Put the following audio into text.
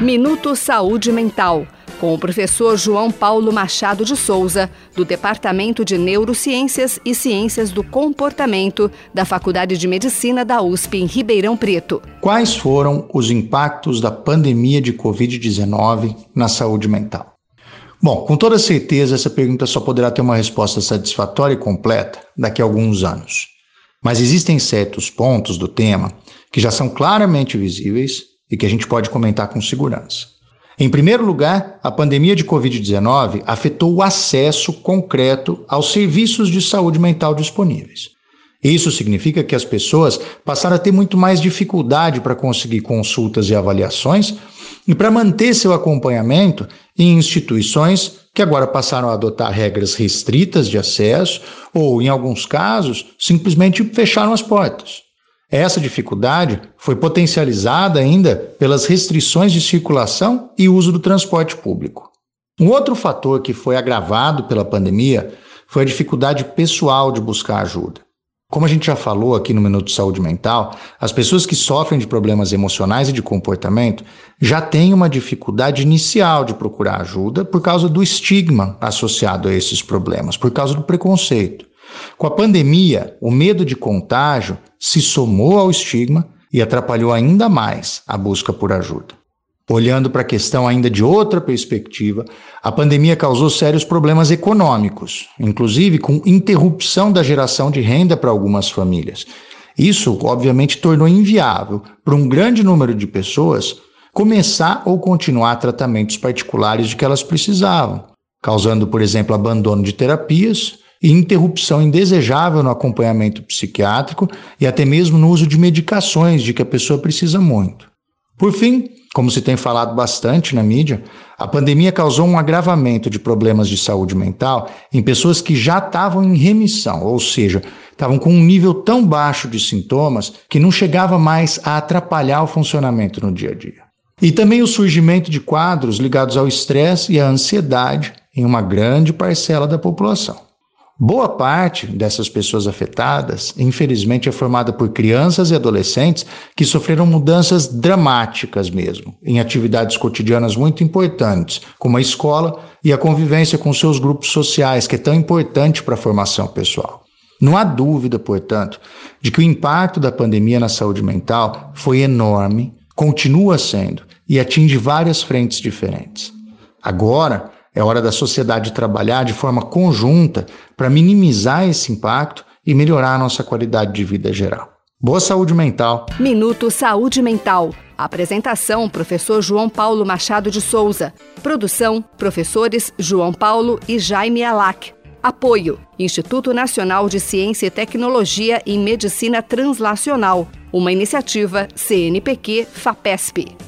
Minuto Saúde Mental, com o professor João Paulo Machado de Souza, do Departamento de Neurociências e Ciências do Comportamento da Faculdade de Medicina da USP em Ribeirão Preto. Quais foram os impactos da pandemia de Covid-19 na saúde mental? Bom, com toda certeza, essa pergunta só poderá ter uma resposta satisfatória e completa daqui a alguns anos. Mas existem certos pontos do tema que já são claramente visíveis e que a gente pode comentar com segurança. Em primeiro lugar, a pandemia de Covid-19 afetou o acesso concreto aos serviços de saúde mental disponíveis. Isso significa que as pessoas passaram a ter muito mais dificuldade para conseguir consultas e avaliações e para manter seu acompanhamento em instituições que agora passaram a adotar regras restritas de acesso ou, em alguns casos, simplesmente fecharam as portas. Essa dificuldade foi potencializada ainda pelas restrições de circulação e uso do transporte público. Um outro fator que foi agravado pela pandemia foi a dificuldade pessoal de buscar ajuda. Como a gente já falou aqui no Minuto de Saúde Mental, as pessoas que sofrem de problemas emocionais e de comportamento já têm uma dificuldade inicial de procurar ajuda por causa do estigma associado a esses problemas, por causa do preconceito. Com a pandemia, o medo de contágio se somou ao estigma e atrapalhou ainda mais a busca por ajuda. Olhando para a questão ainda de outra perspectiva, a pandemia causou sérios problemas econômicos, inclusive com interrupção da geração de renda para algumas famílias. Isso, obviamente, tornou inviável para um grande número de pessoas começar ou continuar tratamentos particulares de que elas precisavam, causando, por exemplo, abandono de terapias e interrupção indesejável no acompanhamento psiquiátrico e até mesmo no uso de medicações de que a pessoa precisa muito. Por fim, como se tem falado bastante na mídia, a pandemia causou um agravamento de problemas de saúde mental em pessoas que já estavam em remissão, ou seja, estavam com um nível tão baixo de sintomas que não chegava mais a atrapalhar o funcionamento no dia a dia. E também o surgimento de quadros ligados ao estresse e à ansiedade em uma grande parcela da população. Boa parte dessas pessoas afetadas, infelizmente, é formada por crianças e adolescentes que sofreram mudanças dramáticas mesmo, em atividades cotidianas muito importantes, como a escola e a convivência com seus grupos sociais, que é tão importante para a formação pessoal. Não há dúvida, portanto, de que o impacto da pandemia na saúde mental foi enorme, continua sendo e atinge várias frentes diferentes. Agora, é hora da sociedade trabalhar de forma conjunta para minimizar esse impacto e melhorar a nossa qualidade de vida geral. Boa saúde mental. Minuto Saúde Mental. Apresentação: Professor João Paulo Machado de Souza. Produção: Professores João Paulo e Jaime Alac. Apoio: Instituto Nacional de Ciência e Tecnologia em Medicina Translacional. Uma iniciativa CNPq-FAPESP.